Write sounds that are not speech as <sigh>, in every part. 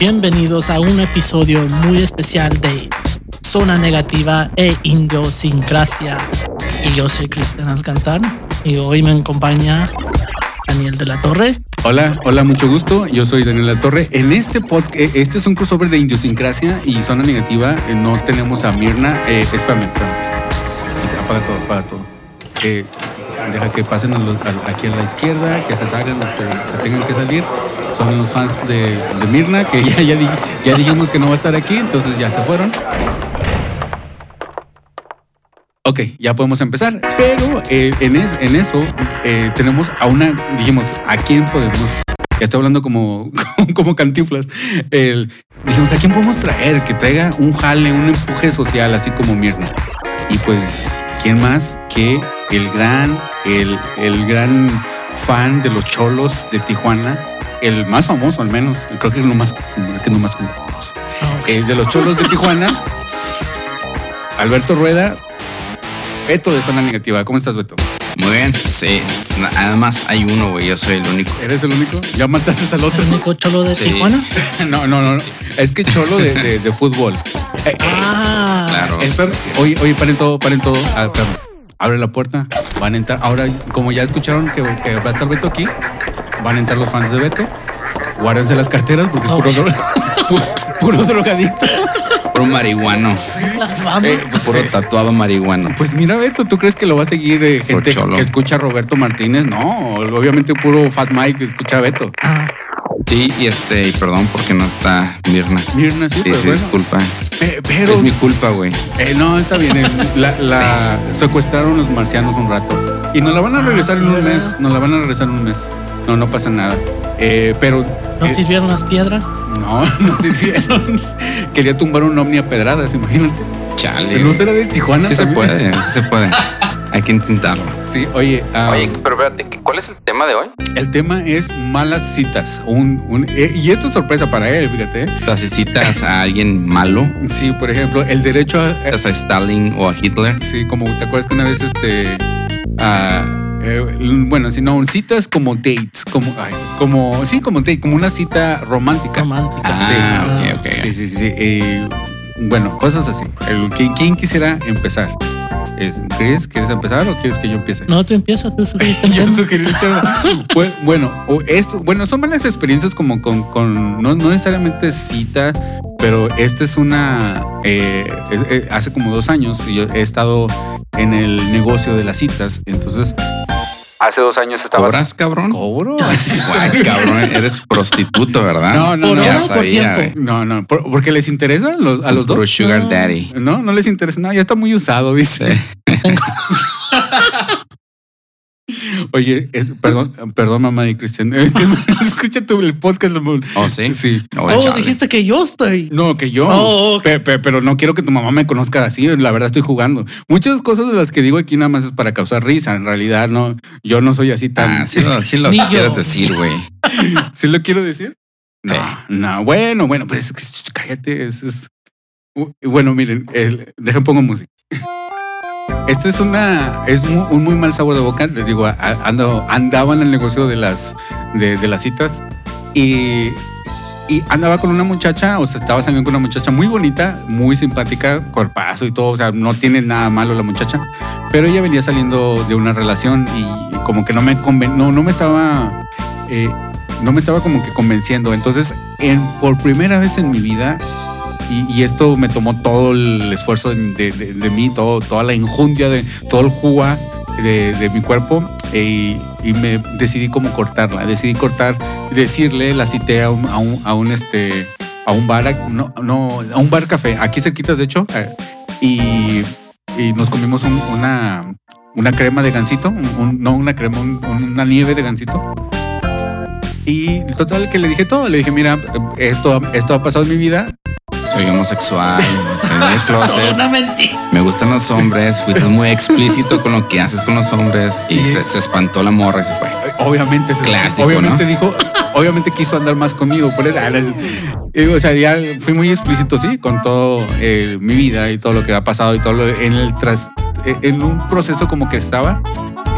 Bienvenidos a un episodio muy especial de Zona Negativa e Idiosincrasia. Y yo soy Cristian Alcantar y hoy me acompaña Daniel de la Torre. Hola, hola, mucho gusto. Yo soy Daniel la Torre. En este podcast, este es un crossover de idiosincrasia y zona negativa. Eh, No tenemos a Mirna. Eh, espérame. Apaga todo, apaga todo. Eh, deja que pasen aquí a la izquierda, que se salgan los que tengan que salir. Son los fans de, Mirna, que <laughs> ya, ya, ya dijimos que no va a estar aquí, entonces ya se fueron. Ok, ya podemos empezar. Pero eh, en, es- en eso eh, tenemos a una, dijimos, ¿a quién podemos? Ya estoy hablando como, <laughs> como cantiflas. El- dijimos, ¿a quién podemos traer? Que traiga un jale, un empuje social, así como Mirna. Y pues, ¿quién más que el gran, el, el gran fan de los cholos de Tijuana? El más famoso, al menos. Creo que es lo más, que es lo más famoso. Eh, de los cholos de Tijuana. Alberto Rueda, Beto de Zona Negativa. ¿Cómo estás, Beto? Muy bien, sí. Además hay uno, güey. Yo soy el único. ¿Eres el único? ¿Ya mataste al otro? ¿El único cholo de Sí. Tijuana? <laughs> No, no, no. no. Es que cholo de, de- de fútbol. Eh, <laughs> Ah, Claro. espérame. sí, sí. Oye, oye, paren todo, paren todo. Ah. Abre la puerta. Van a entrar. Ahora, como ya escucharon que, que va a estar Beto aquí, van a entrar los fans de Beto. Guárdense las carteras porque es puro, Oh. dro- es <laughs> pu- puro drogadicto. Puro marihuano. Eh, pues, Puro eh, tatuado marihuano. Pues mira, Beto, ¿tú crees que lo va a seguir eh, gente que escucha a Roberto Martínez? No, obviamente puro Fat Mike que escucha a Beto. Ah, Sí, y este, y perdón porque no está Mirna. Mirna, sí, Sí, pero sí, bueno. disculpa. Eh, pero Es mi culpa, güey. eh, no, está bien. eh, La, la secuestraron los marcianos un rato. Y nos la van a regresar sí, en un ¿verdad? mes. Nos la van a regresar en un mes. No, no pasa nada. Eh, pero ¿No eh, sirvieron las piedras? no, <laughs> no sirvieron. <laughs> Quería tumbar un ovni a pedradas, imagínate. Chale. ¿No será de Tijuana? Sí se puede, sí se puede. Hay que intentarlo. <laughs> Sí, oye, ah, pero espérate, ¿cuál es el tema de hoy? el tema es malas citas. Un, un- eh, y esto es sorpresa para él, fíjate. si citas a alguien malo, Sí, por ejemplo, el derecho a, citas a Stalin o a Hitler. Sí, como te acuerdas que una vez este. ah, eh, bueno, si no, citas como dates, como, ay, como, sí, como date, como una cita romántica. Romántica. Ah, Sí. ok, ok. Sí, sí, sí. eh, bueno, cosas así. El, ¿quién, quién quisiera empezar? Es, Chris, ¿quieres empezar o quieres que yo empiece? No, tú empiezas, tú sugeriste <laughs> Yo. Bu- bueno, o es, bueno, son malas experiencias como con, con no, no necesariamente cita, pero esta es una, eh, eh, hace como dos años yo he estado en el negocio de las citas, entonces hace dos años estaba... ¿Cobras, cabrón? ¿Cobro? Guay, cabrón, eres prostituto, ¿verdad? No, no, ¿Por no. Ya o por sabía. No, no, por- porque les interesa los- a los Puro dos. sugar No. daddy. No, no les interesa. No, ya está muy usado, dice. Sí. <laughs> <laughs> Oye, es- perdón, perdón, mamá de Cristian. <laughs> Es que escucha tú el podcast. ¿Oh, sí? Sí. Oh, Oh, dijiste que yo estoy. No, que yo. Oh, ok. Pe- pe- pero no quiero que tu mamá me conozca así. La verdad estoy jugando. Muchas cosas de las que digo aquí nada más es para causar risa. En realidad, no. Yo no soy así tan. Ah, sí lo, sí lo <laughs> quieres decir, güey. <laughs> ¿Sí lo quiero decir? Sí. No, no. Bueno, bueno, pues cállate. Es, es- Bueno, miren, el, dejen pongo música. Este es una, es un muy mal sabor de boca. Les digo, ando, andaba en el negocio de las, de, las citas y, y andaba con una muchacha, o sea, estaba saliendo con una muchacha muy bonita, muy simpática, cuerpazo y todo, o sea, no tiene nada malo la muchacha, pero ella venía saliendo de una relación y, como que no me no, no me estaba, eh, no me estaba como que convenciendo. Entonces, en, por primera vez en mi vida, y, y esto me tomó todo el esfuerzo de, de- mí, todo, toda la injundia, de todo el jugo de, mi cuerpo eh, y, me decidí como cortarla. Decidí cortar, decirle, la cité a un, a un, a un, este, a un bar, no, no, a un bar café, aquí cerquitas de hecho, eh, y, y nos comimos un- una, una crema de gansito, un- no una crema, un- una nieve de gansito. Y total que le dije todo, le dije, mira, esto, esto ha pasado en mi vida, Soy homosexual, soy de closet, Una me gustan los hombres, fuiste muy explícito con lo que haces con los hombres y se, se espantó la morra y se fue. Obviamente, se- Clásico, obviamente ¿no? dijo, obviamente quiso andar más conmigo. Por eso, ah, y, o sea, ya fui muy explícito, sí, con todo eh, mi vida y todo lo que ha pasado y todo lo, en el tras, eh, en un proceso como que estaba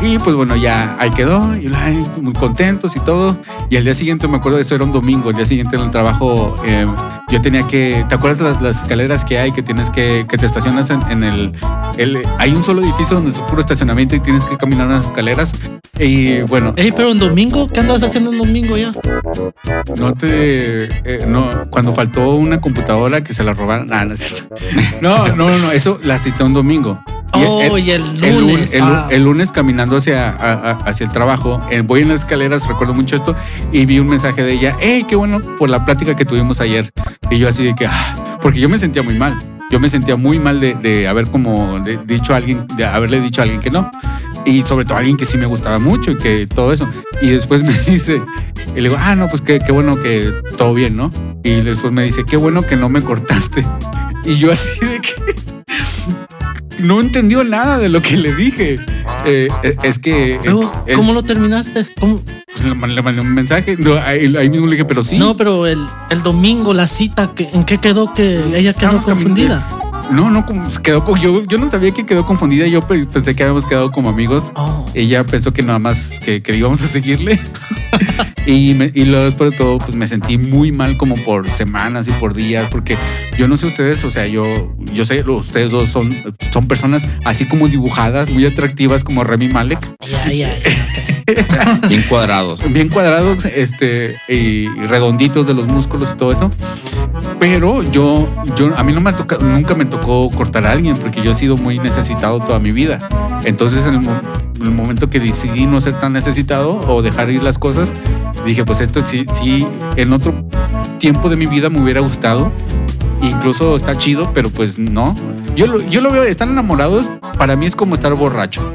Y pues bueno, ya ahí quedó, y ay, muy contentos y todo. Y al día siguiente, me acuerdo, eso era un domingo, el día siguiente en el trabajo, eh, yo tenía que, ¿te acuerdas las, las escaleras que hay que tienes que, que te estacionas en, en el, el, hay un solo edificio donde es puro estacionamiento y tienes que caminar unas escaleras? Y bueno, Ey, pero un domingo, ¿qué andabas haciendo un domingo ya? no te, eh, no, cuando faltó una computadora que se la robaron, ah, cierto. <laughs> no, no, no, no, eso la cité un domingo. Oh, y el el lu- lunes, el ah. el lunes caminando hacia, a- a- hacia el trabajo, eh, voy en las escaleras, recuerdo mucho esto, y vi un mensaje de ella, hey, qué bueno por la plática que tuvimos ayer. Y yo así de que, ah, porque yo me sentía muy mal. Yo me sentía muy mal de, de haber como de- dicho a alguien, de haberle dicho a alguien que no. Y sobre todo a alguien que sí me gustaba mucho y que todo eso. Y después me <laughs> dice, y le digo, ah, no, pues qué, qué bueno que todo bien, ¿no? Y después me dice, qué bueno que no me cortaste. <laughs> Y yo así de que no entendió nada de lo que le dije. Eh, es que... eh, eh, ¿Cómo lo terminaste? ¿Cómo? pues, le, man- le mandé un mensaje. No, ahí, ahí mismo le dije, pero sí. No, pero el, el domingo, la cita, ¿qué- ¿en qué quedó que ella quedó confundida? No, no, quedó con, yo, yo no sabía que quedó confundida. Yo pe- pensé que habíamos quedado como amigos. Oh, Ella pensó que nada más que, que íbamos a seguirle. <laughs> y, me- y luego después de todo, pues me sentí muy mal como por semanas y por días, porque yo no sé ustedes, o sea, yo, yo sé, ustedes dos son, son personas así como dibujadas, muy atractivas como Remy Malek, ya, ya. ok. Bien cuadrados. bien cuadrados, este, y, redonditos de los músculos y todo eso. Pero yo, yo, a mí no me ha tocado, nunca me tocó cortar a alguien porque yo he sido muy necesitado toda mi vida. Entonces, en el, el momento que decidí no ser tan necesitado o dejar ir las cosas, dije, pues esto sí, sí, en otro tiempo de mi vida me hubiera gustado. Incluso está chido, pero pues no. Yo lo, yo lo veo, están enamorados, para mí es como estar borracho.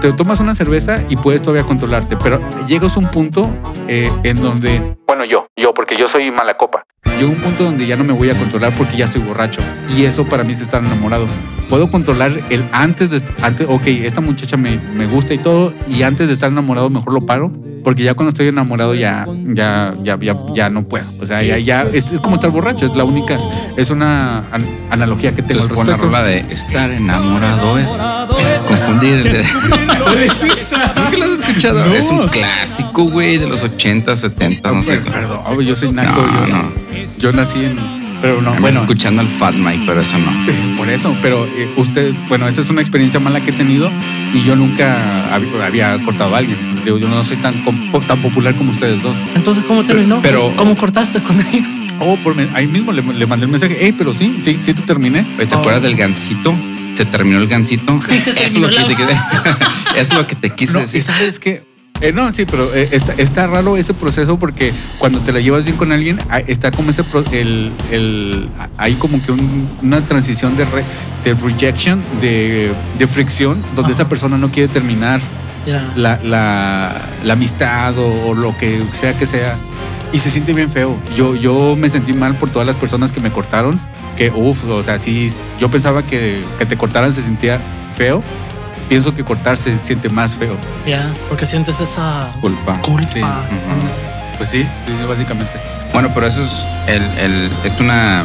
Te tomas una cerveza y puedes todavía controlarte, pero llegas a un punto eh, en donde, bueno, yo, yo, porque yo soy mala copa, llego a un punto donde ya no me voy a controlar porque ya estoy borracho. Y eso para mí es estar enamorado. Puedo controlar el antes de, antes, ok, esta muchacha me, me gusta y todo, y antes de estar enamorado mejor lo paro, porque ya cuando estoy enamorado ya, ya, ya, ya, ya no puedo. O sea, ya, ya, es, es como estar borracho, es la única, es una an- analogía que tengo al Entonces pon la rola de estar enamorado es confundir. ¿Cuál es esa? <laughs> ¿Nunca lo has escuchado? No. Es un clásico, güey, de los 80, 70, no sé. Per- Perdón, yo soy naco. No, yo, no. Yo nací en. Pero no, Bueno, bueno, escuchando el Fat Mike, pero eso no. <laughs> por eso. Pero eh, usted, bueno, esa es una experiencia mala que he tenido y yo nunca hab- había cortado a alguien. Digo, yo no soy tan, tan popular como ustedes dos. Entonces, ¿cómo terminó? pero- ¿Cómo cortaste con ella? Oh, por me- ahí mismo le, le mandé el mensaje. Hey, pero sí, sí, sí te terminé. Oye, ¿Te Oh. acuerdas del gancito? Se terminó el gancito. Sí, se <laughs> es, lo que te, <laughs> es lo que te quise No, y decir. sabes que. no, sí, pero eh, está, está raro ese proceso porque cuando te la llevas bien con alguien, ah, está como ese. pro- el, el, hay como que un- una transición de, re- de rejection, de, de fricción, donde Ajá. esa persona no quiere terminar la, la, la amistad o, o lo que sea que sea. Y se siente bien feo. Yo, yo me sentí mal por todas las personas que me cortaron. Que, uff, o sea, sí, yo pensaba que, que te cortaran se sentía feo. Pienso que cortar se siente más feo. Ya, porque sientes esa Culpa. culpa. Sí. Pues sí, sí, básicamente. Bueno, pero eso es el, el es una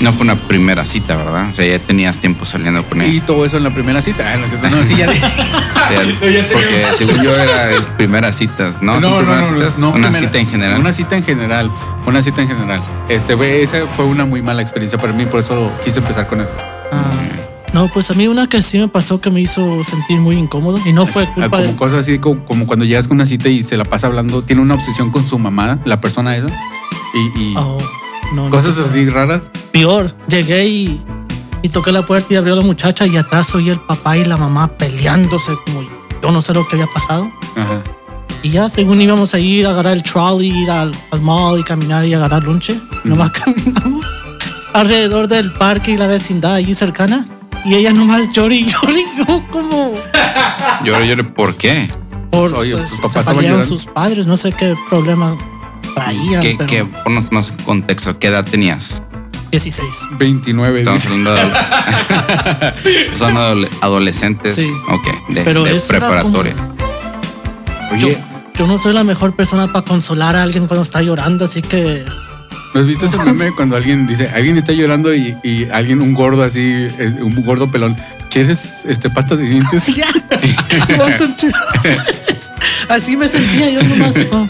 no fue una primera cita, ¿verdad? O sea, ya tenías tiempo saliendo con él. Y todo eso en la primera cita. Ah, no, no, sí, ya- <laughs> O sea, <laughs> porque según yo era el primeras citas, ¿no? ¿Son primeras citas? una primera- cita en general. Una cita en general. Una cita en general. Este, esa fue una muy mala experiencia para mí, por eso quise empezar con eso. Ah, no, pues a mí una que sí me pasó que me hizo sentir muy incómodo y no fue Ah, culpa como de... cosas así como, como cuando llegas con una cita y se la pasa hablando, tiene una obsesión con su mamá, la persona esa, y, y Oh, no, no, cosas así raras. Peor, llegué y, y toqué la puerta y abrió la muchacha y atrás oí el papá y la mamá peleándose como yo no sé lo que había pasado. Ajá. Y ya, según íbamos a ir a agarrar el trolley, ir al, al mall y caminar y agarrar lunche, nomás <laughs> caminamos alrededor del parque y la vecindad allí cercana. Y ella nomás llora y llora y yo como... Yo lloré, ¿por qué? Por, Oye, se, tu papá sus padres, no sé qué problema traían, ¿Qué, pero qué, ponnos más contexto, ¿qué edad tenías? 16. 29. <laughs> Estamos hablando de, adolescentes, Sí. ok, de, Pero preparatoria. Yo, Oye, yo no soy la mejor persona para consolar a alguien cuando está llorando, así que ¿No has visto ese meme cuando alguien dice, alguien está llorando y, y alguien, un gordo así, un gordo pelón, ¿quieres este pasta de dientes? <laughs> Ya. Así me sentía yo nomás. oh,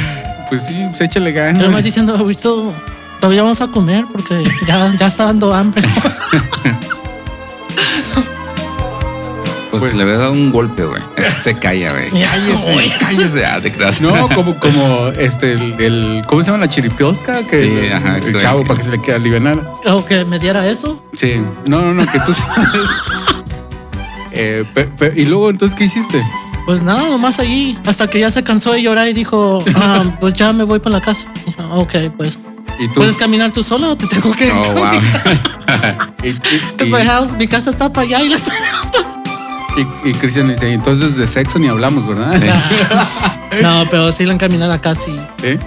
<laughs> Pues sí, pues échale ganas. nomás diciendo, visto, todavía vamos a comer porque ya, ya está dando hambre. <laughs> Pues Pues- le había dado un golpe, güey. <laughs> Se calla, güey. Cállese, güey. cállese. Ah, te creas. No, <laughs> como, como este, el, el- ¿cómo se llama la chiripiosca? Que Sí, el, ajá, el que- chavo para que se le quede aliviar. O que me diera eso. Sí, no, no, no, que tú <laughs> sabes. Eh, pe- pe- y luego, entonces, ¿qué hiciste? Pues nada, nomás ahí. Hasta que ya se cansó de llorar y dijo, ah, pues ya me voy para la casa. Ok, pues, ¿Y tú? ¿puedes caminar tú sola o te tengo que Oh, wow. y, y- Pues my house, mi casa está para allá y la y- y Cristian dice, entonces de sexo ni hablamos, ¿verdad? <laughs> No, pero sí la encaminé a y ¿Sí?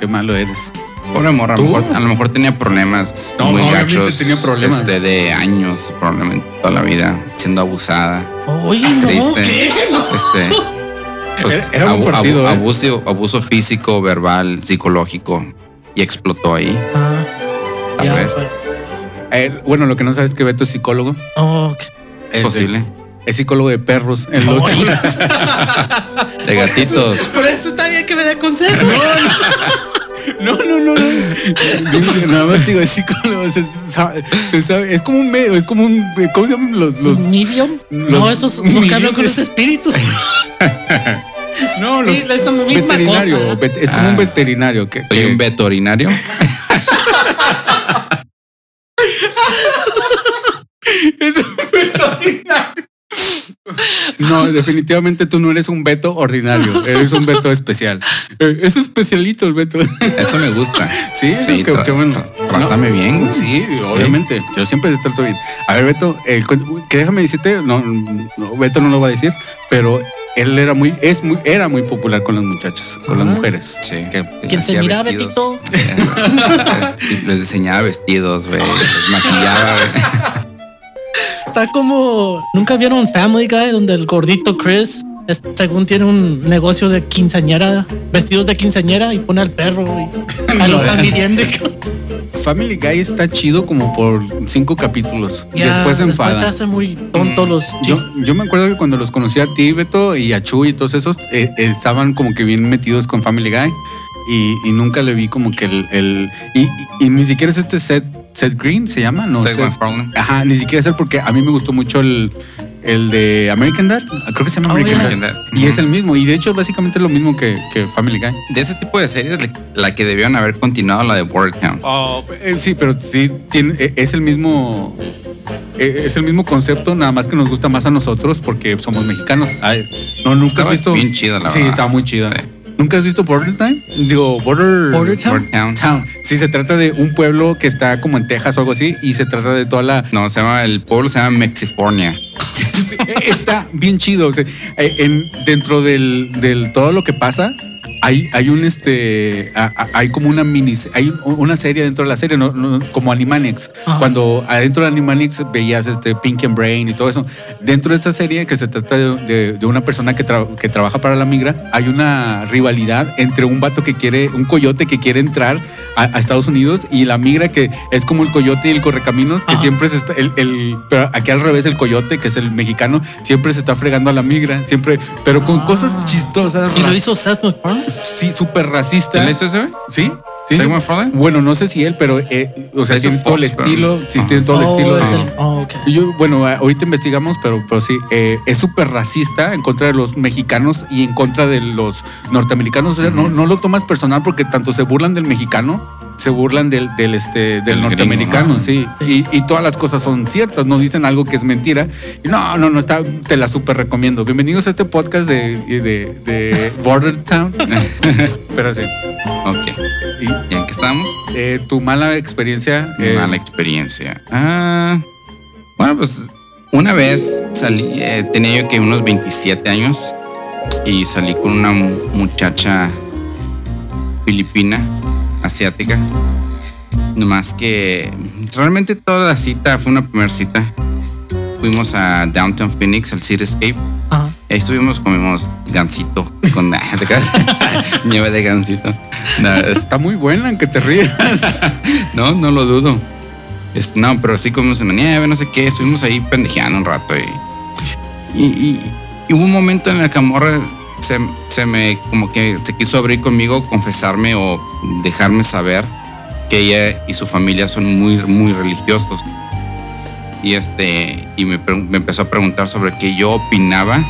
Qué malo eres. Pobre morra, a lo, mejor, a lo mejor tenía problemas No, muy obviamente gachos. tenía problemas. este, de años, probablemente toda la vida, siendo abusada. Oye, no, Triste. ¿qué? Este, pues, Era- era un abu- partido, abu- ¿eh? abuso, abuso físico, verbal, psicológico. Y explotó ahí. Ah, Tal ya, vez. pues, Eh, bueno, lo que no sabes es que Beto es psicólogo. oh. Es, Posible. Es psicólogo de perros. En los- <laughs> Oye. De gatitos. Por eso está bien que me dé consejo. No, no, no, no. Nada más digo, es psicólogo. Se, sabe- se sabe- es como un medio, es como un. ¿Cómo se llaman los. los Medium. los- no, esos <laughs> los que hablan con los espíritus. no, los. Sí, es la misma veterinario. cosa. vet- es como Ah. un veterinario. Que, Soy que- un veterinario. <laughs> Es un veterinario. <laughs> No, definitivamente tú no eres un Beto ordinario, eres un Beto especial. <laughs> Eh, Es especialito el Beto. Eso me gusta. Sí, Sí, qué, bueno. trátame bien. Sí, obviamente. Yo siempre te trato bien. A ver, Beto, el que déjame decirte, no, no, Beto no lo va a decir, pero él era muy, es muy, era muy popular con las muchachas, con las Ah. mujeres. Sí. Que- ¿Quién te Hacía mira, vestidos. Eh, <laughs> Les diseñaba vestidos, güey. Les maquillaba, güey. Está como. ¿Nunca vieron Family Guy donde el gordito Chris, según tiene un negocio de quinceañera, vestidos de quinceañera y pone al perro y <laughs> ahí lo están midiendo? y- Family Guy está chido como por cinco capítulos. Ya, después se enfada. se hace muy tonto los Yo, yo me acuerdo que cuando los conocí a ti, Beto, y a Chu y todos esos, eh, eh, estaban como que bien metidos con Family Guy. Y, y nunca le vi como que el. el- y, y- y ni siquiera es este Seth, Seth Green, ¿se llama? No Seth. Ajá, ni siquiera es él porque a mí me gustó mucho el, el de American Dad. Creo que se llama Oh, American yeah. Dad. American Dad. Y es el mismo. Y de hecho, básicamente es lo mismo que, que Family Guy. De ese tipo de series, la- que debieron haber continuado, la de Border Town. Eh, sí, pero sí tiene, eh, es el mismo. eh, Es el mismo concepto, nada más que nos gusta más a nosotros porque somos mexicanos. Ay, no, nunca Estaba has visto. bien chida, la Sí, verdad. estaba muy chida. Sí. ¿Nunca has visto Border Time? Digo, Border. Border Town. Border Town. Town. Sí, se trata de un pueblo que está como en Texas o algo así y se trata de toda la. No, se llama, el pueblo se llama Mexifornia. <laughs> está bien chido. o sea, eh, en, dentro del, del todo lo que pasa, hay, hay un este. a- a- hay como una mini. Hay una serie dentro de la serie, no, No- como Animaniacs. Ajá. Cuando adentro de Animaniacs veías este Pink and Brain y todo eso. Dentro de esta serie, que se trata de, de- de una persona que, tra- que trabaja para la migra, hay una rivalidad entre un vato que quiere, un coyote que quiere entrar a, a Estados Unidos y la migra que es como el coyote y el correcaminos, que Ajá. siempre se está. El, el- pero aquí al revés, el coyote, que es el mexicano, siempre se está fregando a la migra, siempre, pero con Ah. cosas chistosas. Y lo hizo Seth MacFarlane. Sí, súper racista. ¿Quién le hizo ese, güey? ¿Sí? Sí. Bueno, no sé si él, pero eh, o sea, tiene todo el estilo, sí, tiene todo el Oh, estilo. el- oh, ok. y yo, bueno, ahorita investigamos, pero, pero sí, eh, es súper racista en contra de los mexicanos y en contra de los norteamericanos. O sea, no, no lo tomas personal porque tanto se burlan del mexicano, se burlan del, del, este, del, Del norteamericano, gringo, ¿no? sí. Y, y todas las cosas son ciertas, no dicen algo que es mentira. Y no, no, no, está, te la súper recomiendo. Bienvenidos a este podcast de, de, de Border Town. <laughs> pero sí. Ok. Y, ¿Y en qué estamos? eh, tu mala experiencia. eh, Mala experiencia. Ah, bueno, pues una vez salí, eh, tenía yo que unos 27 años y salí con una mu- muchacha filipina, asiática. Nomás que realmente toda la cita fue una primera cita. Fuimos a Downtown Phoenix, al Cityscape. Ajá. Ahí estuvimos, comimos gansito con <laughs> <laughs> nieve de gansito. No, es- Está muy buena, aunque te rías. <laughs> no, no lo dudo. No, pero sí comimos en la nieve, no sé qué. Estuvimos ahí pendejeando un rato y, y, y- y hubo un momento en el que Amorra se, se me como que se quiso abrir conmigo, confesarme o dejarme saber que ella y su familia son muy, muy religiosos. Y este, y me, me empezó a preguntar sobre qué yo opinaba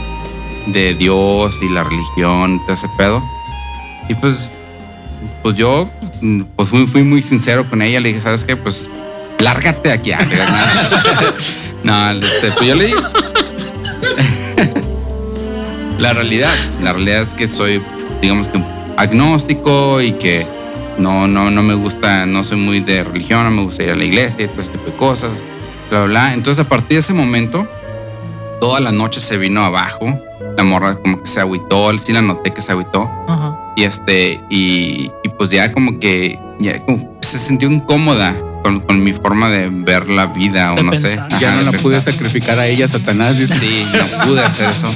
de Dios y la religión, todo ese pedo. Y pues, pues yo pues fui, fui muy sincero con ella. Le dije, ¿sabes qué? Pues lárgate de aquí. <laughs> No, este, pues yo le digo. La realidad, la realidad es que soy, digamos que agnóstico y que no, no, no me gusta, no soy muy de religión, no me gusta ir a la iglesia y todo ese tipo de cosas, bla, bla. Entonces a partir de ese momento, toda la noche se vino abajo. La morra como que se agüitó, sí la noté que se agüitó. Ajá. Y este, y, y pues ya como que ya como que se sintió incómoda con, con mi forma de ver la vida o De no pensar. sé. ya no la pude sacrificar a ella, Satanás. Dice. Sí, no pude hacer eso.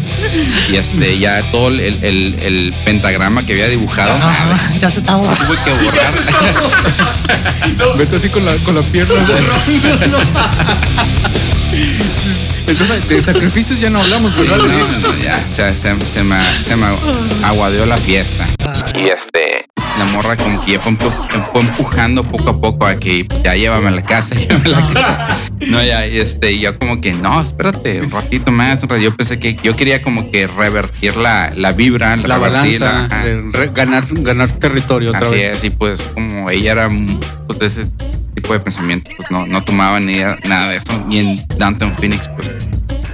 Y este, ya todo el, el- el pentagrama que había dibujado, Ajá. Ya se está borrando. tuve que <laughs> borrar. <laughs> Vete así con la, con la pierna. Entonces, de sacrificios ya no hablamos, Sí, ¿verdad? no, no, ya, ya se, se me, se me aguadeó la fiesta. Y este, la morra como que ya fue, fue empujando poco a poco a que ya llévame a la casa, <laughs> llévame a la casa. No, ya, este, yo como que no, espérate, un ratito más. Yo pensé que yo quería como que revertir la, la vibra, La revertirla, balanza, de re- ganar, ganar territorio otra Así vez. es, y pues como ella era pues ese tipo de pensamiento, pues no, no tomaba ni nada de eso. Y en Downtown Phoenix, pues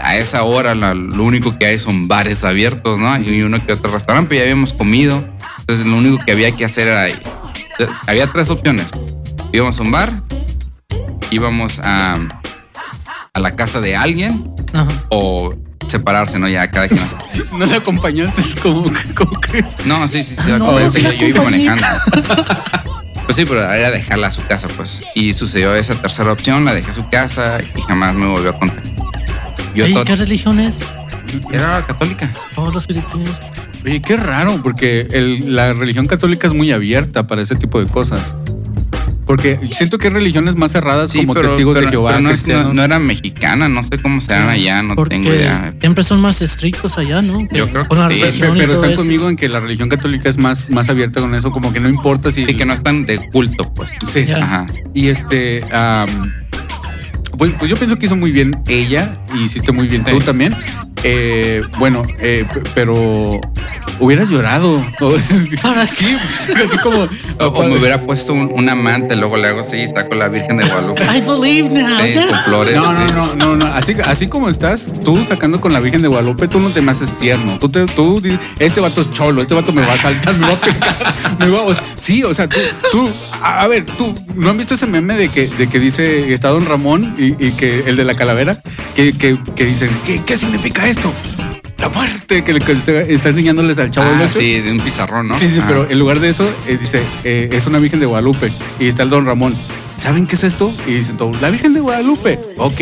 a esa hora la- lo único que hay son bares abiertos, ¿no? Y uno que otro restaurante, pero ya habíamos comido. Entonces lo único que había que hacer era... Había tres opciones. Íbamos a un bar, íbamos a, a la casa de alguien Ajá. o separarse, ¿no? Ya cada quien. <laughs> No la acompañaste, como, como crees. No, sí, sí, sí. No, como sí que la yo, yo iba manejando. <laughs> Pues sí, pero era dejarla a su casa, pues. Y sucedió esa tercera opción, la dejé a su casa y jamás me volvió a contar. Yo ¿Qué religión es? era católica. Todos los filipinos. Oye, qué raro, porque el- la religión católica es muy abierta para ese tipo de cosas. Porque siento que hay religiones más cerradas como testigos de Jehová, pero no, es- cristianos. no- no era mexicana, no sé cómo serán allá, no Porque tengo idea. siempre son más estrictos allá, ¿no? Yo creo que Con la sí. Religión pero están eso. conmigo en que la religión católica es más, más abierta con eso, como que no importa si. Sí, que no están de culto, pues. Sí. Ya. Ajá. Y este. pues, pues yo pienso que hizo muy bien ella y hiciste muy bien tú también. Eh, bueno, eh, pero hubieras llorado. ¿Para <laughs> sí, así como. O, o me hubiera <laughs> puesto un, un amante, luego le hago así, está con la Virgen de Guadalupe. I believe now. Sí, con flores. No, no, no, no, no. Así, así como estás, tú sacando con la Virgen de Guadalupe, tú no te me haces tierno. Tú, te, tú dices, este vato es cholo, este vato me va a saltar, me va a pegar. <laughs> me va, o sea, sí, o sea, tú, tú, a ver, tú, ¿no han visto ese meme de que, de que dice, está Don Ramón y, y que el de la calavera, que, que, que dicen, ¿qué, ¿qué significa esto? La muerte, que, le- que está, enseñándoles al chavo Ah, sí, de un pizarrón, ¿no? Sí, sí, Ah. pero en lugar de eso, eh, dice, eh, es una Virgen de Guadalupe. Y está el Don Ramón. ¿Saben qué es esto? Y dicen todos, la Virgen de Guadalupe. Ok.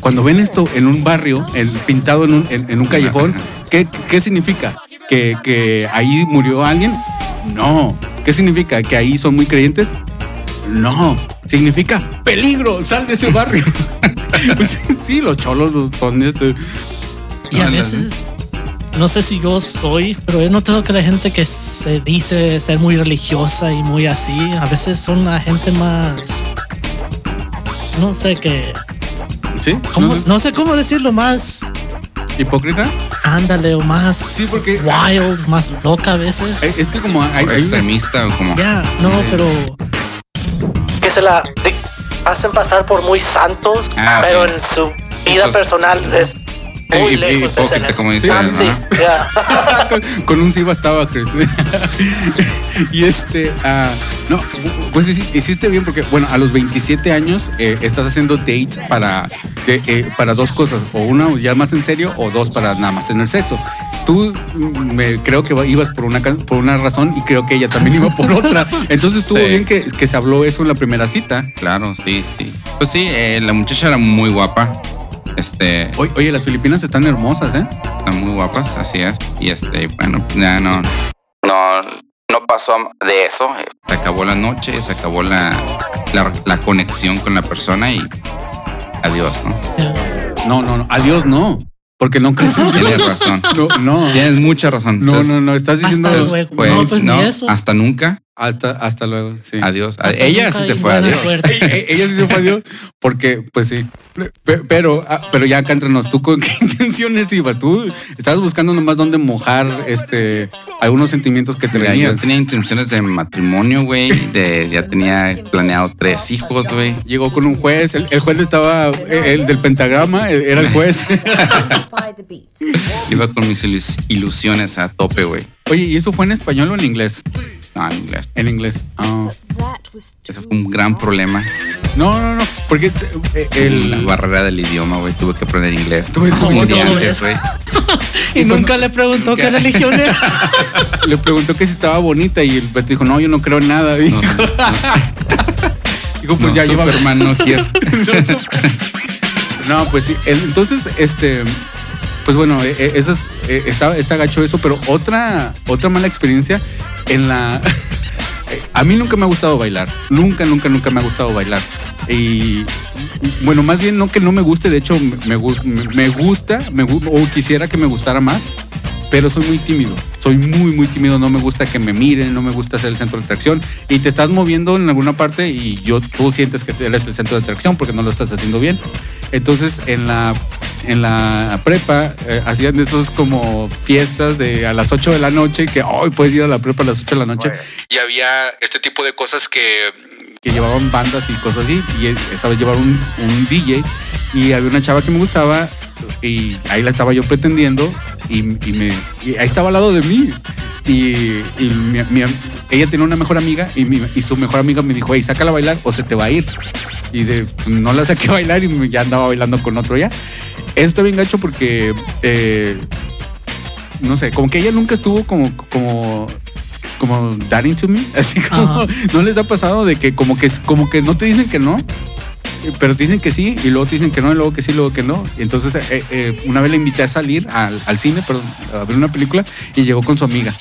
Cuando ven esto en un barrio, en- pintado en un, en- en un callejón, ¿qué, qué significa? ¿Que, ¿Que ahí murió alguien? No. ¿Qué significa? ¿Que ahí son muy creyentes? No. Significa peligro, sal de ese barrio. <laughs> <laughs> Pues, sí, los cholos son este. Y a No, veces, no sé si yo soy, pero he notado que la gente que se dice ser muy religiosa y muy así, a veces son la gente más, no sé qué, ¿Sí? cómo- ¿No? no sé cómo decirlo, más ¿Hipócrita? ándale o más Sí, porque wild, más loca a veces. es que como hay, hay extremista o como. Ya, no, Sí. pero que se la hacen pasar por muy santos, Ah, pero en su vida personal es muy Y- lejos de ser como dicen, sí, ya. <laughs> con, con un sí bastaba, Chris. <laughs> y este, ah, no, pues hici- hiciste bien porque, bueno, a los 27 años eh, estás haciendo dates para, de- eh, para dos cosas, o una ya más en serio, o dos para nada más tener sexo. Tú mm, me, creo que ibas por una, por una razón y creo que ella también iba por otra. Entonces estuvo Sí. bien que, que se habló eso en la primera cita. Claro, sí, sí. Pues sí, eh, la muchacha era muy guapa. Este, Oye, oye, las Filipinas están hermosas, ¿eh? están muy guapas, así es. Y este, bueno, ya no, no, no pasó de eso. Se acabó la noche, se acabó la, la, la conexión con la persona y adiós, ¿no? No, no, no. Adiós, no. Porque no crees en Dios. Tienes razón. No, no. Tienes mucha razón. No, Entonces, no, no. Estás diciendo Hasta luego. pues, No, pues, ni no, eso. hasta nunca. Hasta, hasta luego. Sí. Adiós. hasta Ella sí se fue. Adiós. suerte. E- Ella sí se fue a Dios porque, pues sí. Pe- Pero, ah, pero ya acá entre nos, ¿tú con <laughs> qué intenciones ibas? Tú estabas buscando nomás dónde mojar este, algunos sentimientos que te Mira, yo venían. tenía intenciones de matrimonio, güey. De, ya tenía planeado tres hijos, güey. Llegó con un juez, el, el juez estaba, el del pentagrama, era el juez. <laughs> Iba con mis ilus- ilusiones a tope, güey. Oye, ¿y eso fue en español o en inglés? No, en inglés. En inglés. Ah. Was Ese fue un gran problema. No, no, no, porque te- eh, La el... barrera del idioma, güey. Tuve que aprender inglés. Tuve- que güey. <laughs> Y nunca le preguntó qué Nunca. religión era. <laughs> le preguntó que si estaba bonita y el Beto dijo, no, yo no creo en nada. Dijo, No, no, <laughs> Dijo, pues no, ya lleva... Superman no pues sí. el- Entonces, este, pues bueno, eh, eh, eso es, eh, está, está eso, pero otra, otra mala experiencia en la. <laughs> A mí nunca me ha gustado bailar. Nunca, nunca, nunca me ha gustado bailar. Y bueno, más bien no que no me guste, de hecho me, me, gusta, me o quisiera que me gustara más, pero soy muy tímido. Soy muy, muy tímido. No me gusta que me miren, no me gusta ser el centro de atracción. Y te estás moviendo en alguna parte y yo, tú sientes que eres el centro de atracción porque no lo estás haciendo bien. Entonces, en la, en la prepa, eh, hacían esos como fiestas de a las 8 de la noche, que hoy puedes ir a la prepa a las 8 de la noche. Y había este tipo de cosas que, que llevaban bandas y cosas así. Y eh, esa vez llevaron un, un DJ y había una chava que me gustaba y ahí la estaba yo pretendiendo y, y me, y ahí estaba al lado de mí. Y, y mi- mi- ella tenía una mejor amiga y, mi- y su mejor amiga me dijo, hey, sácala a bailar o se te va a ir. Y de, pues, no la saqué a bailar y ya andaba bailando con otro ya. Eso está bien gacho porque, eh, no sé, como que ella nunca estuvo como, como, como daring to me, <laughs> así como, Ajá. no les ha pasado de que como que, como que no te dicen que no, pero dicen que sí y luego te dicen que no y luego que sí, luego que no. Y entonces eh, eh, una vez la invité a salir al, al cine, perdón, a ver una película y llegó con su amiga.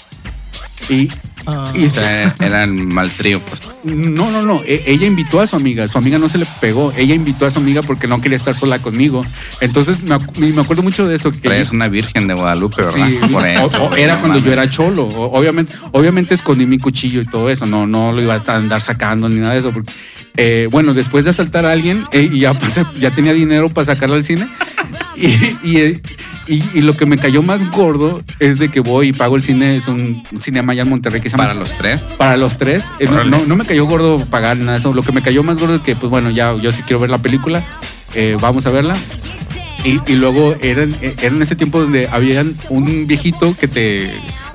Y, Ah, y O sea, era el mal trío, pues. no, no, no. e- Ella invitó a su amiga. Su amiga no se le pegó. Ella invitó a su amiga porque no quería estar sola conmigo. Entonces me, me acuerdo mucho de esto. Que Traes una virgen de Guadalupe, ¿verdad? Sí, <laughs> Por eso. o era cuando yo era cholo. O- Obviamente, obviamente escondí mi cuchillo y todo eso. No, no lo iba a andar sacando ni nada de eso. porque, eh, bueno, después de asaltar a alguien, eh, y ya, pasé- ya tenía dinero para sacarlo al cine. Y, y, eh, y- y lo que me cayó más gordo es de que voy y pago el cine. Es un, un cinema allá en Monterrey que se llama Para los tres. para los tres. Eh, no, Órale. no, no me cayó gordo pagar nada de eso. Lo que me cayó más gordo es que, pues bueno, ya yo sí quiero ver la película. vamos a verla. Y, luego era, en ese tiempo donde habían un viejito que te,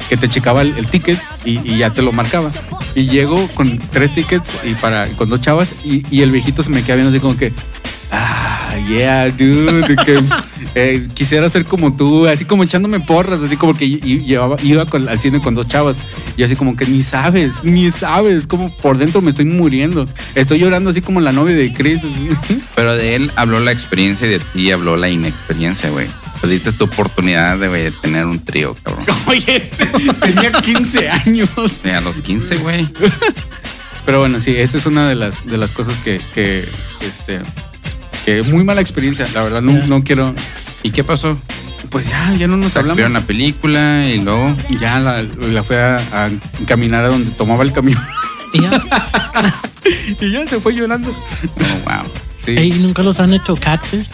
que te checaba el, ticket y, ya te lo marcaba. Y llego con tres tickets y para, con dos chavas y, el viejito se me queda viendo así como que, ah, yeah, dude, que <laughs> eh, quisiera ser como tú, así como echándome porras, así como que llevaba, iba al cine con dos chavas y así como que ni sabes, ni sabes, como por dentro me estoy muriendo. Estoy llorando así como la novia de Chris. <laughs> Pero de él habló la experiencia y de ti habló la inexperiencia, güey. Perdiste tu oportunidad de, tener un trío, cabrón. <laughs> Oye, este, tenía 15 años. Sea, a los 15, güey. Pero bueno, sí, esa es una de las, de las cosas que, que, este, que muy mala experiencia, la verdad, no, no quiero. ¿Y qué pasó? Pues ya, ya no nos hablamos. vieron la película y luego. Ya la, la fue a, a caminar a donde tomaba el camión y ya. <laughs> y ya se fue llorando. Oh, wow. Sí. Ey, nunca los han hecho catfish.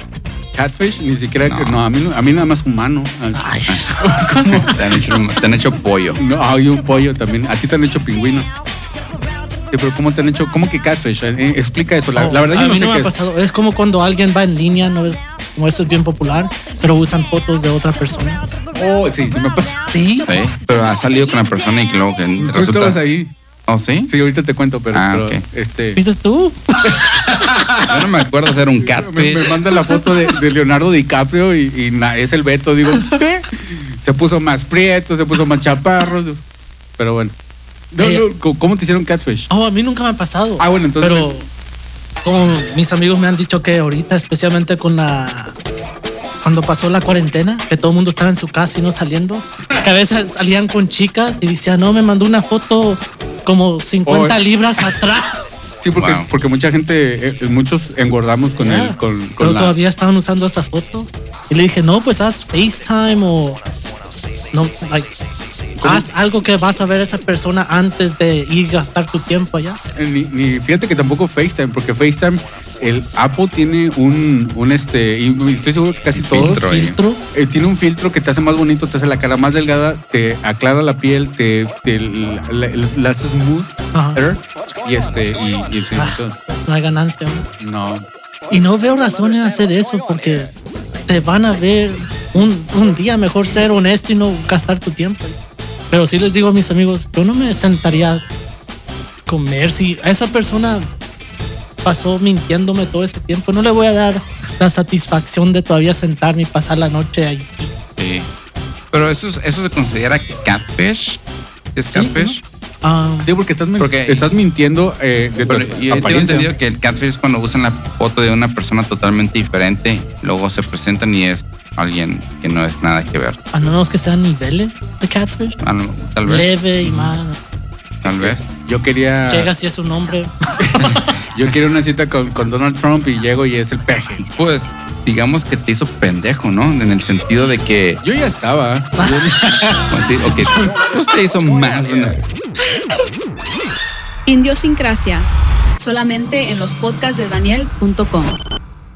Catfish, ni siquiera que. No. A mí, no- a mí nada más humano. Ay, <laughs> <laughs> Te han hecho, te han hecho pollo. No, hay un pollo también. A ti te han hecho pingüino. Sí, pero ¿cómo te han hecho? ¿Cómo que catfish? Eh, eh, explica eso. La, Oh, la verdad, a yo no mí sé no me qué ha es. pasado. Es como cuando alguien va en línea, no es como esto es bien popular, pero usan fotos de otra persona. Oh, sí, sí me pasa. Sí. Sí. Pero ha salido con la persona y que luego que Tú resulta. estabas ahí. ¿Oh, sí? Sí, ahorita te cuento, pero, Ah, pero, ok. este. ¿Viste tú? <laughs> Yo no me acuerdo ser un <laughs> Me, catfish. me manda la foto de, de Leonardo DiCaprio y, y na- es el Beto. Digo, ¿qué? Se puso más prieto, se puso más chaparro. Pero bueno. No, Eh, no, ¿cómo- ¿Cómo te hicieron catfish? Oh, a mí nunca me ha pasado. Ah, bueno, entonces- Pero como mis amigos me han dicho que ahorita, especialmente con la cuando pasó la cuarentena, que todo el mundo estaba en su casa y no saliendo, que a veces salían con chicas y decían, no, me mandó una foto como 50 Oh. libras atrás. Sí, porque, Wow. porque mucha gente, eh, muchos engordamos con Yeah. el, con, con Pero la- todavía estaban usando esa foto. Y le dije, no, pues haz FaceTime o... No, like, haz algo que vas a ver a esa persona antes de ir a gastar tu tiempo allá. Eh, Ni, ni- fíjate que tampoco FaceTime, porque FaceTime, el Apple tiene un, un este, y estoy seguro que casi todos filtro. Filtro. eh, tiene un filtro que te hace más bonito, te hace la cara más delgada, te aclara la piel, te, te la, la- la hace smooth, Ajá. y este, y, y sí, Ah, no hay ganancia. ¿no? no. Y no veo razón en hacer eso porque te van a ver un, un día. Mejor ser honesto y no gastar tu tiempo. Pero sí les digo a mis amigos, yo no me sentaría a comer si a esa persona pasó mintiéndome todo ese tiempo. No le voy a dar la satisfacción de todavía sentarme y pasar la noche ahí. Sí. Pero eso, es- eso se considera catfish. ¿Es Sí, catfish? Ah, Sí, porque estás, min- Porque- estás mintiendo eh, de tu Pero yo tengo apariencia. entendido que el catfish es cuando usan la foto de una persona totalmente diferente, luego se presentan y es alguien que no es nada que ver. a menos que sean niveles de catfish. Ah, no, Tal vez. Leve y más. Tal vez. Yo quería, Llega si es un hombre. <laughs> yo quería una cita con, con Donald Trump y llego y es el peje. Pues digamos que te hizo pendejo, ¿no? En el sentido de que. Yo ya estaba. <laughs> Ok, pues te hizo más. bueno, Indiosincrasia. Solamente en los podcasts de Daniel.com.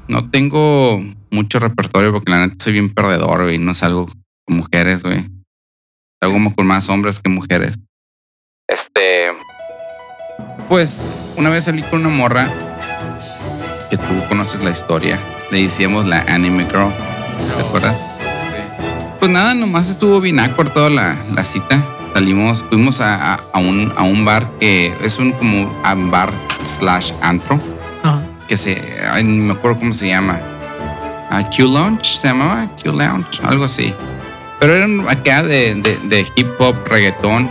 No tengo mucho repertorio porque la neta soy bien perdedor, güey. No salgo con mujeres, güey. Salgo como con más hombres que mujeres. Este. Pues una vez salí con una morra que tú conoces la historia. Le decíamos la Anime Girl. ¿Te acuerdas? Pues nada, nomás estuvo bien awkward toda la, la cita. Salimos, fuimos a, a- a un, a un bar que es un como bar slash antro que se, ay, no me acuerdo cómo se llama. Ah, Q Lounge se llamaba, Q Lounge, algo así. Pero eran acá de, de, de hip hop, reggaetón.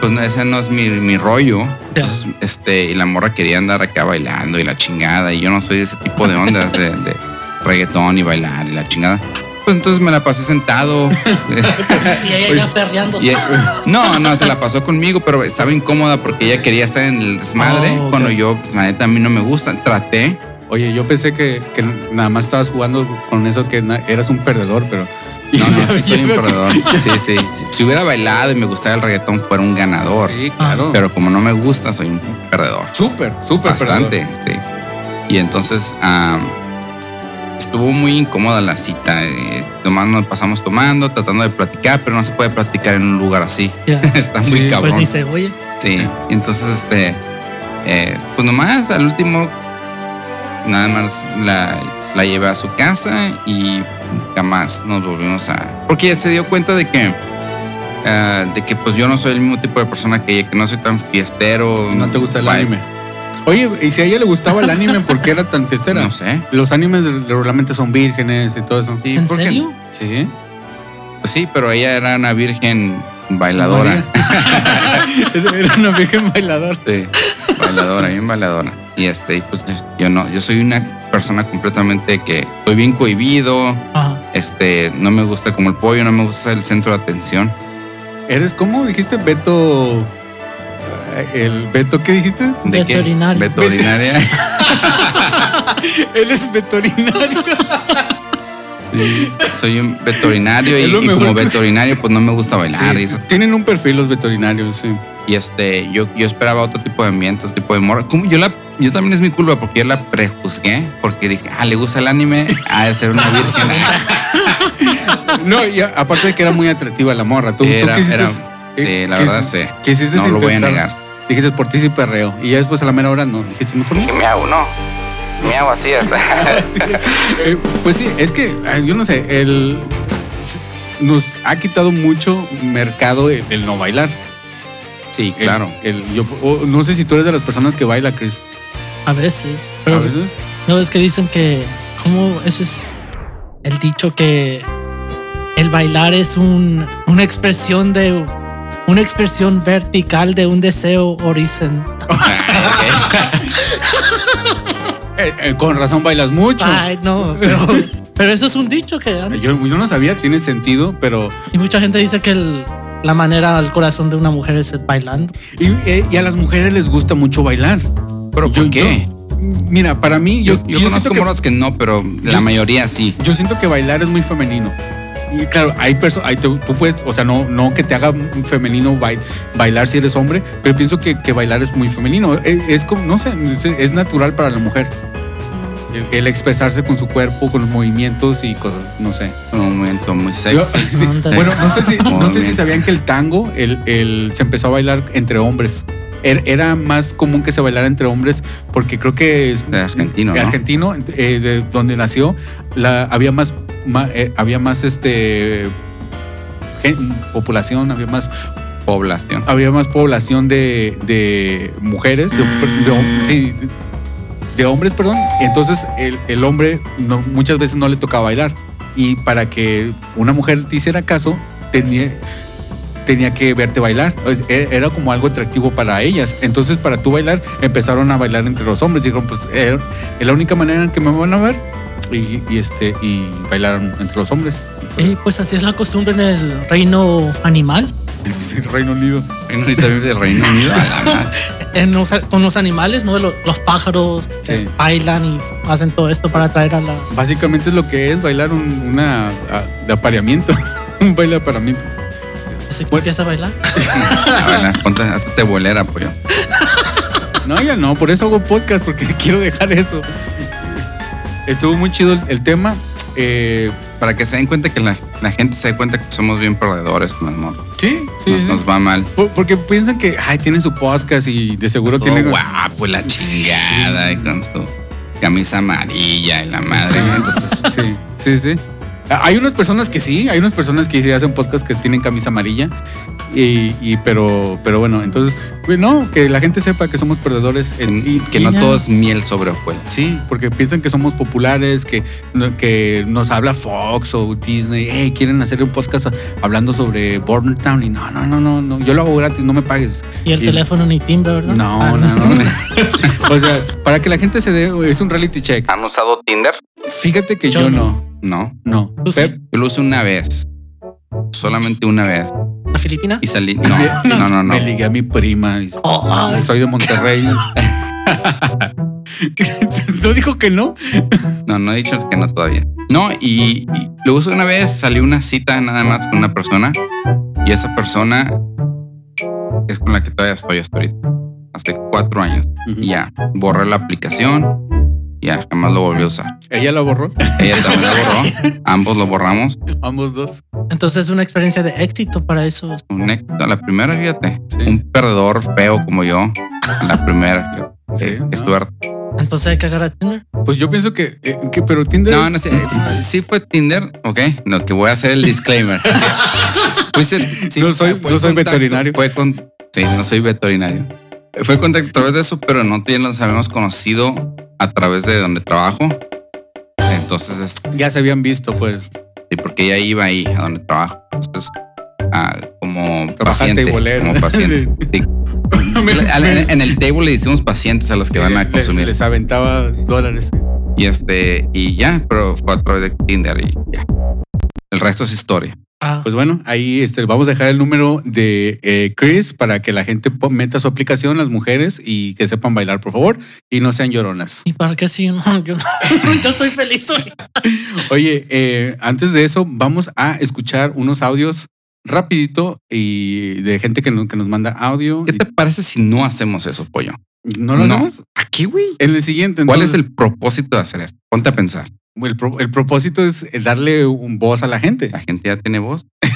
Pues no, ese no es mi, mi rollo. Entonces, este, y la morra quería andar acá bailando y la chingada. Y yo no soy de ese tipo de ondas de, de reggaetón y bailar y la chingada. Pues entonces me la pasé sentado. <laughs> Y ella ya perreando. Y- no, no, se la pasó conmigo, pero estaba incómoda porque ella quería estar en el desmadre. Oh. Cuando yo, pues, la neta, a mí no me gusta. Traté. Oye, yo pensé que, que nada más estabas jugando con eso, que eras un perdedor, pero. No, no, <laughs> sí soy un perdedor. <laughs> Sí, sí. Si, si hubiera bailado y me gustaba el reggaetón, fuera un ganador. Sí, claro. Pero como no me gusta, soy un perdedor. súper, súper Bastante, sí. Y entonces am, estuvo muy incómoda la cita. eh, nomás nos pasamos tomando, tratando de platicar, pero no se puede platicar en un lugar así. Ya. <laughs> Está muy Sí, pues cabrón. Pues dice, oye, Sí, y entonces, este, eh, pues nomás al último, nada más la, la llevé a su casa y jamás nos volvimos a. Porque ella se dio cuenta de que, ah, de que pues yo no soy el mismo tipo de persona que ella, que no soy tan fiestero. No te gusta el anime. Oye, y si a ella le gustaba el anime, ¿por qué era tan fiestera? <laughs> No sé. Los animes regularmente son vírgenes y todo eso. Sí, ¿en porque- serio? Sí. Pues sí, pero ella era una virgen bailadora. <laughs> Era una virgen bailadora. Sí, bailadora, bien bailadora. Y este, y pues yo no, yo soy una persona completamente que estoy bien cohibido. Ajá. Este, no me gusta como el pollo, no me gusta ser el centro de atención. ¿Eres cómo dijiste Beto? eh, El Beto, ¿qué dijiste? ¿De qué? Veterinario. Veterinaria. <laughs> Eres veterinario. Sí, soy un veterinario y, como veterinario pues no me gusta bailar Sí, y, eso. tienen un perfil los veterinarios, sí. Y, este yo, yo esperaba otro tipo de ambiente, otro tipo de morra. Como yo la yo también es mi culpa porque yo la prejuzgué porque dije, ah, le gusta el anime, ha de ser una <laughs> virgen. No, y a- aparte de que era muy atractiva la morra. Tú, tú Era- quisiste. era- eh, sí, la verdad sí. Quisiste No lo voy a negar. Dijiste por ti sí perreo. Y ya después a la mera hora no. Dijiste mejor no. me hago, no. Me hago así es. <laughs> Eh, pues sí, es que yo no sé, el nos ha quitado mucho mercado el, el no bailar. sí, claro. el- yo no sé si tú eres de las personas que baila, Chris. A veces. A Pero veces. no es que dicen que, ¿cómo ese es el dicho que el bailar es un, una expresión de una expresión vertical de un deseo horizontal? <laughs> Eh, eh, con razón bailas mucho. Ay, no, pero Pero eso es un dicho que. Yo, yo no sabía, tiene sentido, pero. Y mucha gente dice que el- la manera al corazón de una mujer es bailando. Y, eh, y a las mujeres les gusta mucho bailar. ¿Pero por Yo- qué? yo- mira, para mí, Yo, yo, yo conozco que, morras que no, pero la Yo- mayoría sí. yo siento que bailar es muy femenino. Y claro, hay personas, tú, tú puedes, o sea, no, no que te haga femenino bai- bailar si eres hombre, pero pienso que, que bailar es muy femenino. Es, es como, no sé, es, es natural para la mujer. El, el expresarse con su cuerpo, con los movimientos y cosas, no sé. Un momento muy Yo- sexy. <laughs> sí. Bueno, no sé si, no sé si sabían que el tango el, el- se empezó a bailar entre hombres. Er- Era más común que se bailara entre hombres porque creo que es De argentino, de ¿no? argentino, eh, de donde nació, la, había más, eh, había más este gen- población, había más, Población. había más población de, de mujeres, de, de sí, hombres, perdón. Entonces el, el hombre no- muchas veces no le tocaba bailar. Y para que una mujer te hiciera caso, tenía, tenía que verte bailar. E- Era como algo atractivo para ellas. Entonces, para tú bailar, empezaron a bailar entre los hombres. Dijeron, pues es la única manera en que me van a ver. Y, y, este, y bailaron entre los hombres. Y pues así es la costumbre en el reino animal. El Reino Unido. Reino Unido también del Reino Unido. a <laughs> la madre. <laughs> En los- con los animales, ¿no? Los, los pájaros Sí. eh, bailan y hacen todo esto para atraer a la. Básicamente es lo que es bailar un, una a- de apareamiento. <laughs> un baile de apareamiento. ¿Se empieza a bailar? <laughs> A ver, ponte, hazte bolera, pollo. No, ya no, por eso hago podcast, porque <laughs> quiero dejar eso. Estuvo muy chido el, el tema. Eh, Para que se den cuenta que la, la gente se dé cuenta que somos bien perdedores con motos. sí, sí. Nos, sí. nos va mal. Por- porque piensan que ay, tienen su podcast y de seguro Todo tienen. guapo, y la chingada, y con su camisa amarilla y la madre. Entonces, Sí, sí, sí. Hay unas personas que sí, hay unas personas que sí hacen podcast que tienen camisa amarilla. Y, y- pero, pero bueno, entonces, no, que la gente sepa que somos perdedores. es- y- que y no ya. todo es miel sobre hojuelas. Sí, porque piensan que somos populares, que, no- que nos habla Fox o Disney, hey, quieren hacer un podcast hablando sobre Border Town y no, no, no, no, no, yo lo hago gratis, no me pagues. Y el Y- teléfono ni timbre, ¿verdad? No, Ah, no, no. <laughs> o sea, para que la gente se dé, es un reality check. ¿Han usado Tinder? Fíjate que yo, Yo no, No. No. ¿Tú sí? Pep, Yo lo usé una vez. Solamente una vez. ¿La Filipina? Y salí. <laughs> No, no, no, no. Me ligué a mi prima. y- Oh. Soy de Monterrey. <laughs> <laughs> ¿No dijo que no? No, no he dicho que no todavía. No, y, y lo usé una vez, salió una cita nada más con una persona. Y esa persona es con la que todavía estoy hasta ahorita. Hace cuatro años. Y ya, borré la aplicación. Ya, jamás lo volví a usar. Ella lo borró. Ella también lo borró. <laughs> Ambos lo borramos. Ambos dos. Entonces es una experiencia de éxito para eso. Un éxito. La primera, fíjate. Sí. Un perdedor feo como yo. La <laughs> primera. fíjate. Sí, Qué- ¿no? suerte. Entonces hay que agarrar Tinder. Pues yo pienso que, eh, que pero Tinder. No, no sé. Sí fue Tinder, ok. Lo que voy a hacer el disclaimer. <laughs> Pues el- sí, No soy- fue no soy contacto, veterinario. Fue con, sí, no soy veterinario. Fue contacto a través de eso, pero no nos habíamos conocido a través de donde trabajo. Entonces, es- Ya se habían visto, pues. sí, porque ella iba ahí a donde trabajo. Entonces, ah, como Trabajante paciente. y bolero. Como paciente. <laughs> sí. <laughs> En, en el table le decimos pacientes a los que van a les, consumir. les aventaba dólares. Y este, y ya, pero fue a través de Tinder y ya. El resto es historia. Ah, Pues bueno, ahí este, vamos a dejar el número de eh, Chris para que la gente meta su aplicación, las mujeres, y que sepan bailar, por favor, y no sean lloronas. ¿Y para qué si no? Yo, no, <laughs> <laughs> yo estoy feliz hoy. Oye, eh, antes de eso, vamos a escuchar unos audios rapidito y de gente que, no- que nos manda audio. ¿Qué te parece si no hacemos eso, pollo? ¿No lo No. hacemos? Aquí, güey. En el siguiente. ¿Cuál es entonces, el propósito de hacer esto? Ponte a pensar. El, pro- el propósito es darle un voz a la gente. La gente ya tiene voz. <laughs>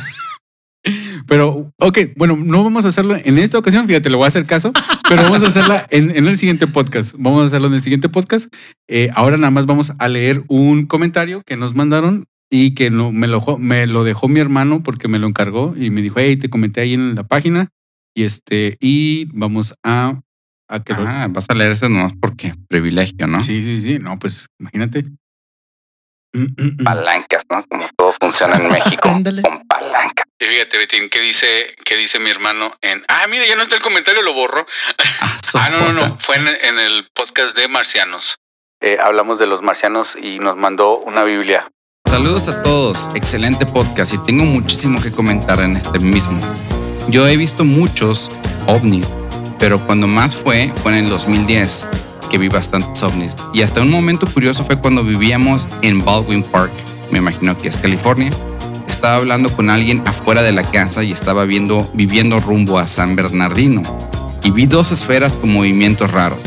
Pero, ok, bueno, no vamos a hacerlo en esta ocasión, fíjate, le voy a hacer caso, <laughs> pero vamos a hacerla en, en el siguiente podcast. Vamos a hacerlo en el siguiente podcast. Eh, ahora nada más vamos a leer un comentario que nos mandaron y que no, me, lo, me lo dejó mi hermano porque me lo encargó y me dijo, hey, te comenté ahí en la página y este, y vamos a, a que lo- Ah, vas a leer eso nomás porque privilegio, ¿no? Sí, sí, sí, no, pues imagínate. Palancas, ¿no? Como todo funciona en México. <laughs> Ándale. con palanca. Y fíjate, Betín, ¿qué dice, qué dice mi hermano en... Ah, mira, ya no está el comentario, lo borro. Ah, <laughs> Ah, no, no, no. Fue en, en el podcast de Marcianos. Eh, hablamos de los marcianos y nos mandó una Biblia. Saludos a todos, excelente podcast y tengo muchísimo que comentar en este mismo. Yo he visto muchos ovnis, pero cuando más fue fue en el 2010, que vi bastantes ovnis. Y hasta un momento curioso fue cuando vivíamos en Baldwin Park, me imagino que es California. Estaba hablando con alguien afuera de la casa y estaba viendo, viviendo rumbo a San Bernardino. Y vi dos esferas con movimientos raros.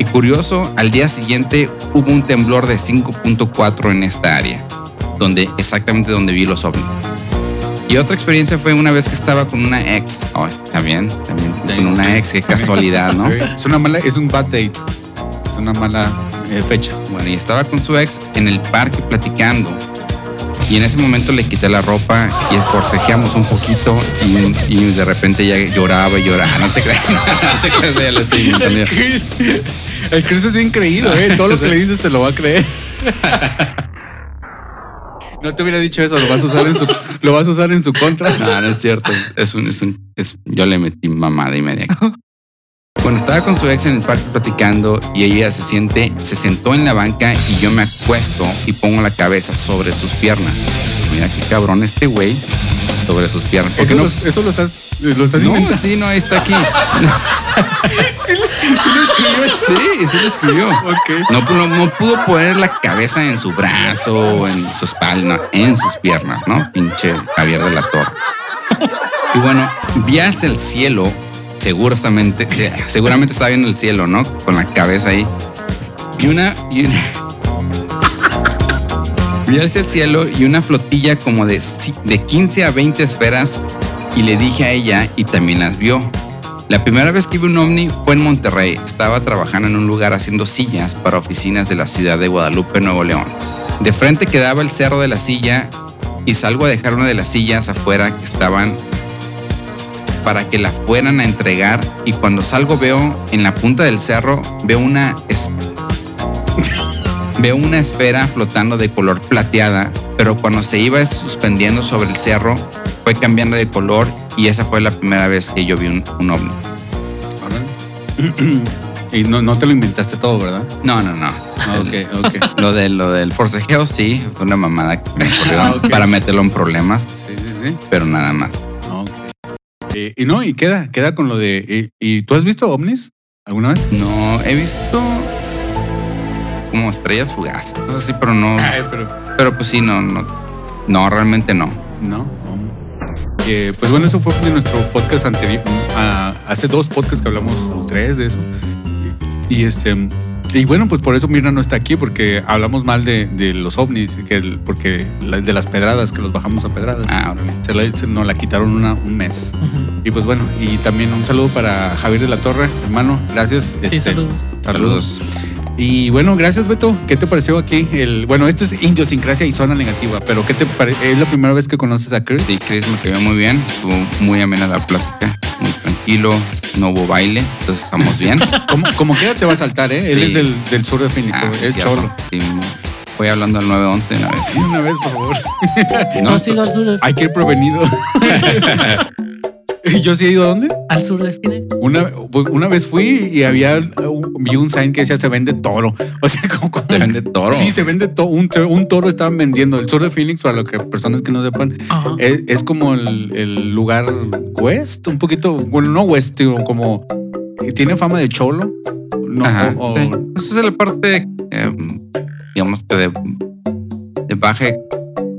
Y curioso, al día siguiente hubo un temblor de 5.4 en esta área, donde exactamente donde vi los ovnis. Y otra experiencia fue una vez que estaba con una ex. Oh, bien, también con una ex, qué casualidad, ¿no? <laughs> Es una mala, es un bad date. Es una mala eh, fecha. Bueno, y estaba con su ex en el parque platicando. Y en ese momento le quité la ropa y forcejeamos un poquito y, y de repente ella lloraba y lloraba. No se crean, <laughs> no se crean, ya lo estoy inventando. El Chris, el Chris es bien creído, ¿eh? Todo lo que le dices te lo va a creer. <laughs> No te hubiera dicho eso, lo vas a usar en su, lo vas a usar en su contra. No, no es cierto. Es, un, es un, es- yo le metí mamada y media. <laughs> Bueno, estaba con su ex en el parque platicando y ella se siente, se sentó en la banca y yo me acuesto y pongo la cabeza sobre sus piernas. Mira qué cabrón este güey sobre sus piernas. ¿Por qué Eso, no? lo, eso lo estás, lo estás No, inventando. sí, no, ahí está aquí. <laughs> Sí lo escribió. Sí, sí lo escribió. Ok. No, no, no pudo poner la cabeza en su brazo en su espalda, en sus piernas, ¿no? Pinche Javier de la Torre. Y bueno, vi hacia el cielo, seguramente, seguramente estaba viendo el cielo, ¿no? Con la cabeza ahí. Y una, y una- <laughs> hacia el cielo y una flotilla como de, de 15 a 20 esferas y le dije a ella y también las vio. La primera vez que vi un ovni fue en Monterrey. Estaba trabajando en un lugar haciendo sillas para oficinas de la ciudad de Guadalupe, Nuevo León. De frente quedaba el cerro de la silla y salgo a dejar una de las sillas afuera que estaban para que la fueran a entregar y cuando salgo veo en la punta del cerro veo una es- veo una esfera flotando de color plateada, pero cuando se iba suspendiendo sobre el cerro fue cambiando de color y esa fue la primera vez que yo vi un, un ovni. <clears throat> Y no, no te lo inventaste todo, ¿verdad? No, no, no. Ah, Ok, ok. <laughs> Lo, de, lo del forcejeo sí, fue una mamada que me ocurrió Ah, ok. para meterlo en problemas, Sí, sí, sí. pero nada más. Eh, y no, y queda, queda con lo de. ¿Y, y tú has visto ovnis alguna vez? No, he visto como estrellas fugaces, cosas así, pero no. Ay, pero. Pero pues sí, no, no. No, realmente no. No. no. Eh, pues bueno, eso fue de nuestro podcast anterior. ah, hace dos podcasts que hablamos, o tres de eso. Y, y este. Y bueno, pues por eso Mirna no está aquí, porque hablamos mal de, de los ovnis, que el- porque la- de las pedradas, que los bajamos a pedradas. Ah. Se, la- se nos la quitaron una- un mes. Y pues bueno, y también un saludo para Javier de la Torre, hermano. Gracias. Sí, Este, saludos. Saludos. Y bueno, gracias Beto. ¿Qué te pareció aquí? El, bueno, esto es idiosincrasia y zona negativa, pero ¿qué te parece? ¿Es la primera vez que conoces a Chris? Sí, Chris me cayó muy bien. Estuvo muy amena la plática, tranquilo. No hubo baile, entonces estamos bien. <laughs> Como, como quiera te va a saltar, ¿eh? Él Sí. es del, del sur de Phoenix, Ah, sí, es cholo. Sí, voy hablando al 911 de una vez. <laughs> Sí, una vez, por favor. ¿No sur de, Hay que ir prevenido. <laughs> <laughs> ¿Y yo sí he ido a dónde? al sur de Phoenix? Una, pues, una vez fui y había vi un sign que decía se vende toro. <laughs> O sea, como, como- ¿Se vende toro? Sí, se vende toro. Un, toro- un toro estaban vendiendo. El sur de Phoenix, para lo que personas que no sepan, Ajá. es, es como el, el lugar west, un poquito, bueno, no west, sino como tiene fama de cholo. No, Ajá. o- o- sí. Esa es la parte, eh, digamos que de, de baja,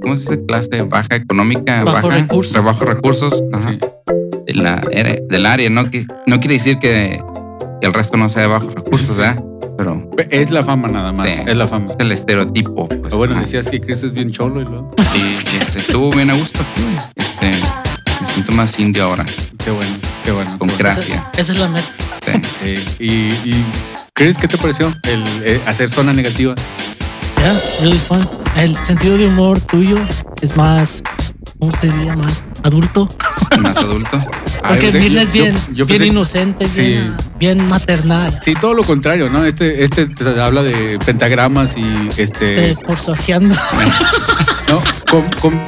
¿cómo se dice? Clase baja económica, Bajo baja, recursos. de bajos recursos. Ajá. sí. De la, era- del área, ¿no? Que, no quiere decir que, que el resto no sea de bajos recursos, Sí. ¿verdad? Pero Es la fama nada más, Sí. es la fama. es el estereotipo. Pues, Pero bueno, decías que Chris es bien cholo y luego. Sí, sí, sí, estuvo bien a gusto. Este, me siento más indio ahora, Qué bueno, qué bueno. con qué bueno. gracia. Esa, esa es la meta. Sí. Sí. Y, y Chris, ¿qué te pareció el eh, hacer zona negativa? Yeah, really fun. El sentido de humor tuyo es más, ¿cómo te diría? Más adulto. Más adulto. Ah, Porque sé- Mirna es bien, yo- yo bien pensé- inocente, Sí. bien, bien maternal. Sí, todo lo contrario, ¿no? Este, este te habla de pentagramas y este. Eh, forzajeando. <laughs> ¿no? Com-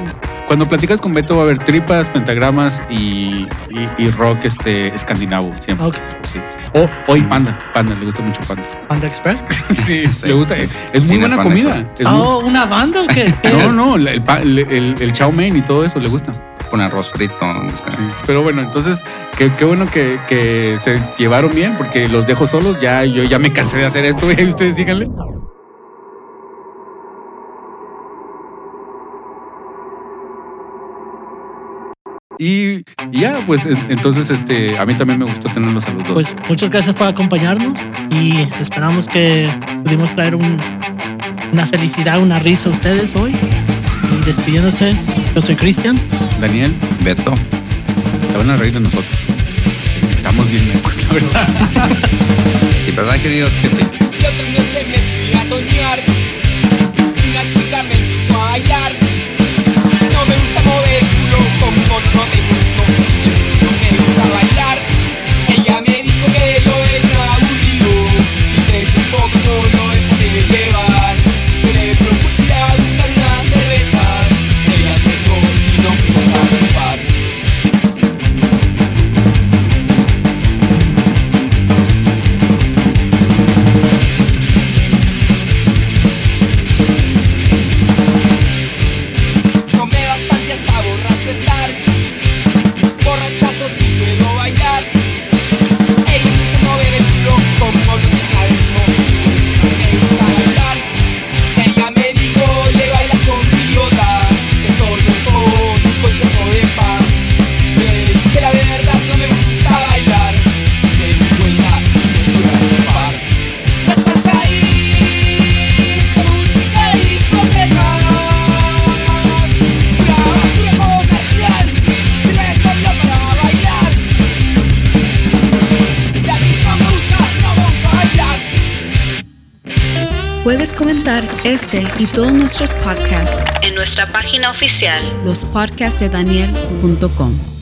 cuando platicas con Beto va a haber tripas, pentagramas y, y, y rock este escandinavo siempre. Sí. O, o y panda, panda, le gusta mucho panda. Panda Express. <laughs> Sí, Sí. le gusta. Es muy buena comida. Es muy- Oh, ¿una banda o qué? ¿Qué <laughs> no, no, el, el, el, el chow mein y todo eso le gusta. Con arroz frito. pero bueno, entonces, qué, qué bueno que, que se llevaron bien, porque los dejo solos. Ya, yo ya me cansé de hacer esto, <laughs> y ustedes síganle. Y ya, pues en- entonces este, a mí también me gustó tenerlos a los dos. Pues muchas gracias por acompañarnos y esperamos que pudimos traer un- una felicidad, una risa a ustedes hoy. Y despidiéndose, yo soy Cristian. Daniel, Beto. te van a reír de nosotros. Estamos bien mecos, la verdad. <laughs> Y verdad, queridos, que sí. Nuestros podcasts en nuestra página oficial, lospodcastdedaniel.com.